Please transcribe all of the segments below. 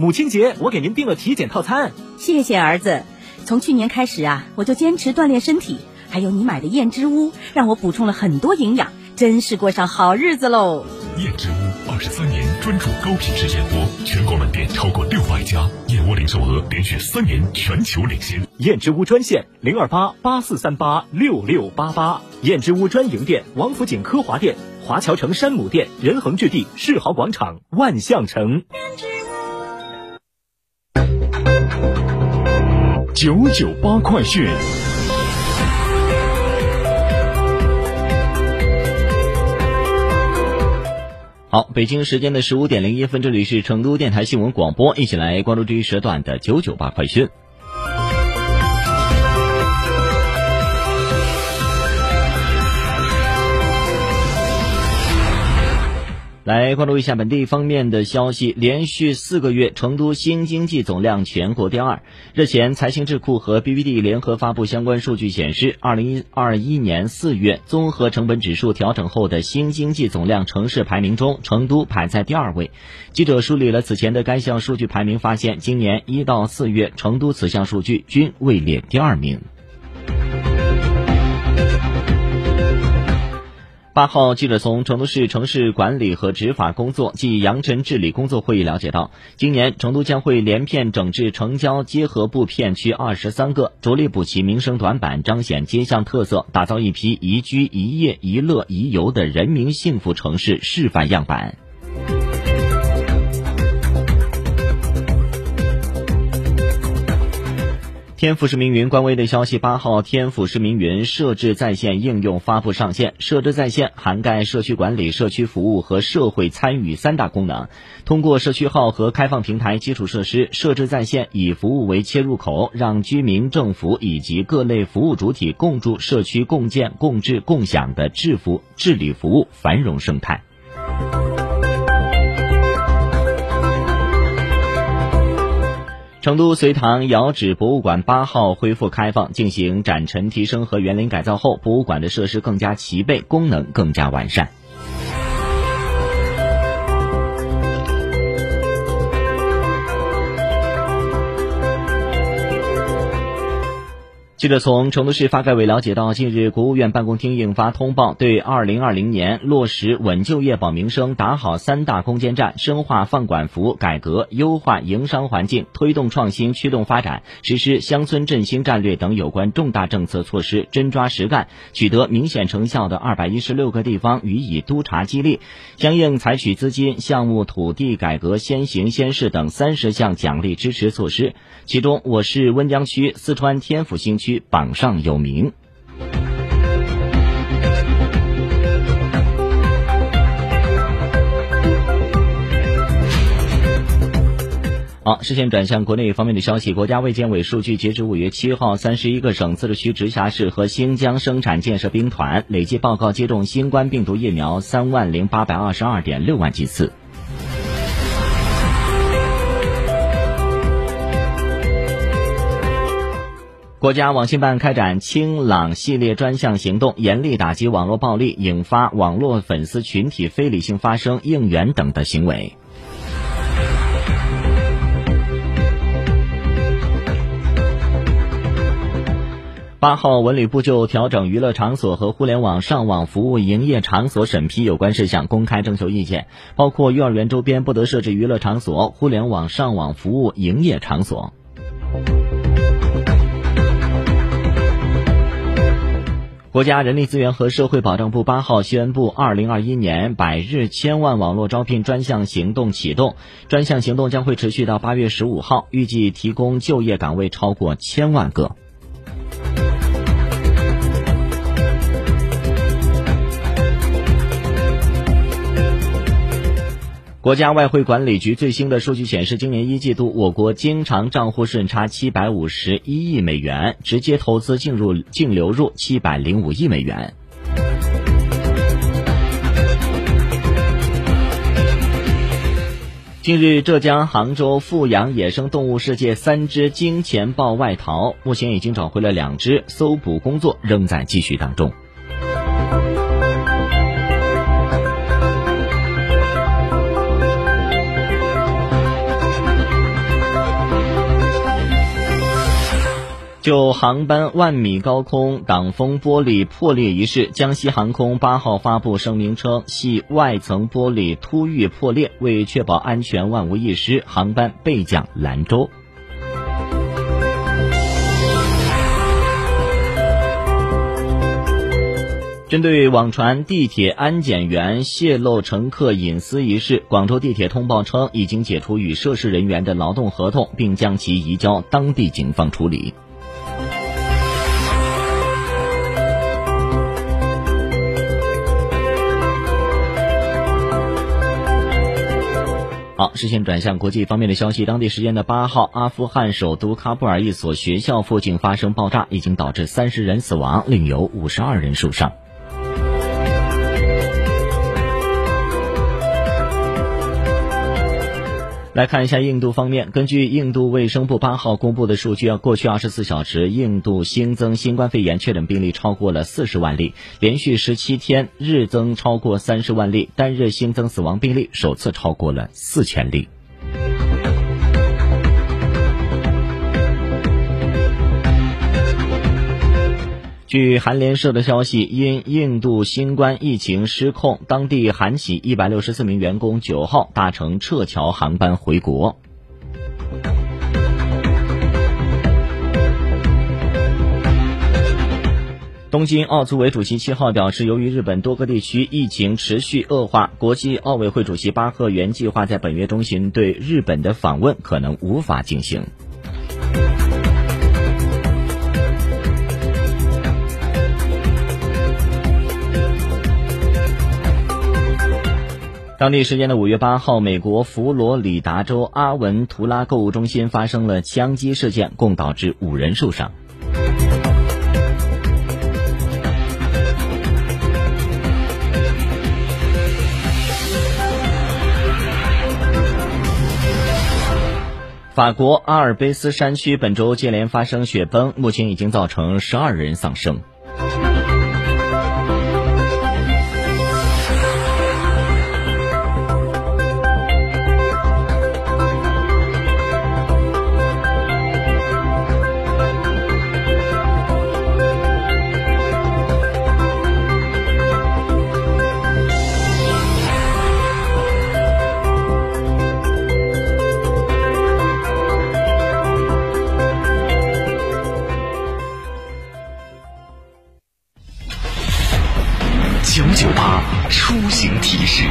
母亲节我给您订了体检套餐。谢谢儿子。从去年开始啊，我就坚持锻炼身体，还有你买的燕之屋，让我补充了很多营养，真是过上好日子喽。燕之屋二十三年专注高品质燕窝，全国门店超过六百家，燕窝零售额连续三年全球领先。燕之屋专线零二八八四三八六六八八，燕之屋专营店王府井科华店、华侨城山姆店、仁恒置地世豪广场、万象城。九九八快讯。好，北京时间的十五点零一分，这里是成都电台新闻广播，一起来关注这一时段的九九八快讯。来关注一下本地方面的消息。连续四个月，成都新经济总量全国第二。日前，财经智库和 BBD 联合发布相关数据显示，二零二一年四月综合成本指数调整后的新经济总量城市排名中，成都排在第二位。记者梳理了此前的该项数据排名，发现今年一到四月，成都此项数据均位列第二名。八号，记者从成都市城市管理和执法工作暨扬尘治理工作会议了解到，今年成都将会连片整治城郊结合部片区二十三个，着力补齐民生短板，彰显街巷特色，打造一批宜居、宜业、宜乐、宜游的人民幸福城市示范样板。天府市民云官微的消息，八号天府市民云设置在线应用发布上线。设置在线涵盖社区管理、社区服务和社会参与三大功能。通过社区号和开放平台基础设施，设置在线以服务为切入口，让居民、政府以及各类服务主体共筑社区共建、共治、共享的治服治理服务繁荣生态。成都隋唐窑址博物馆八号恢复开放，进行展陈提升和园林改造后，博物馆的设施更加齐备，功能更加完善。记者从成都市发改委了解到，近日国务院办公厅印发通报，对二零二零年落实稳就业保民生、打好三大攻坚战、深化放管服改革、优化营商环境、推动创新驱动发展、实施乡村振兴战略等有关重大政策措施真抓实干、取得明显成效的二百一十六个地方予以督查激励，相应采取资金、项目、土地改革先行先试等三十项奖励支持措施。其中，我市温江区、四川天府新区榜上有名。好，视线转向国内方面的消息。国家卫健委数据，截至五月七号，三十一个省、自治区、直辖市和新疆生产建设兵团累计报告接种新冠病毒疫苗三万零八百二十二点六万剂次。国家网信办开展“清朗”系列专项行动，严厉打击网络暴力引发网络粉丝群体非理性发声、应援等的行为。八号，文旅部就调整娱乐场所和互联网上网服务营业场所审批有关事项公开征求意见，包括幼儿园周边不得设置娱乐场所、互联网上网服务营业场所。国家人力资源和社会保障部八号宣布，二零二一年百日千万网络招聘专项行动启动，专项行动将会持续到八月十五号，预计提供就业岗位超过千万个。国家外汇管理局最新的数据显示，今年一季度我国经常账户顺差七百五十一亿美元，直接投资进入净流入七百零五亿美元。近日，浙江杭州富阳野生动物世界三只金钱豹外逃，目前已经找回了两只，搜捕工作仍在继续当中。就航班万米高空挡风玻璃破裂一事，江西航空八号发布声明称，系外层玻璃突遇破裂，为确保安全万无一失，航班备降兰州。针对网传地铁安检员泄露乘客隐私一事，广州地铁通报称，已经解除与涉事人员的劳动合同，并将其移交当地警方处理。好，视线转向国际方面的消息。当地时间的八号，阿富汗首都喀布尔一所学校附近发生爆炸，已经导致三十人死亡，另有五十二人受伤。来看一下印度方面，根据印度卫生部八号公布的数据，过去二十四小时，印度新增新冠肺炎确诊病例超过了四十万例，连续十七天日增超过三十万例，单日新增死亡病例首次超过了四千例。据韩联社的消息，因印度新冠疫情失控，当地韩企一百六十四名员工九号搭乘撤侨航班回国。东京奥组委主席七号表示，由于日本多个地区疫情持续恶化，国际奥委会主席巴赫原计划在本月中旬对日本的访问可能无法进行。当地时间的五月八号，美国佛罗里达州阿文图拉购物中心发生了枪击事件，共导致五人受伤。法国阿尔卑斯山区本周接连发生雪崩，目前已经造成十二人丧生。出行提示。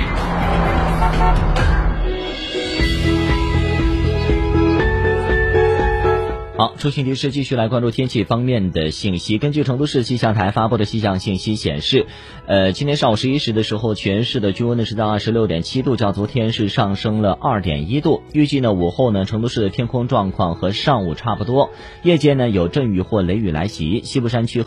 好，出行提示继续来关注天气方面的信息。根据成都市气象台发布的气象信息显示，呃，今天上午十一时的时候，全市的均温呢是在二十六点七度，较昨天是上升了二点一度。预计呢午后呢，成都市的天空状况和上午差不多，夜间呢有阵雨或雷雨来袭，西部山区。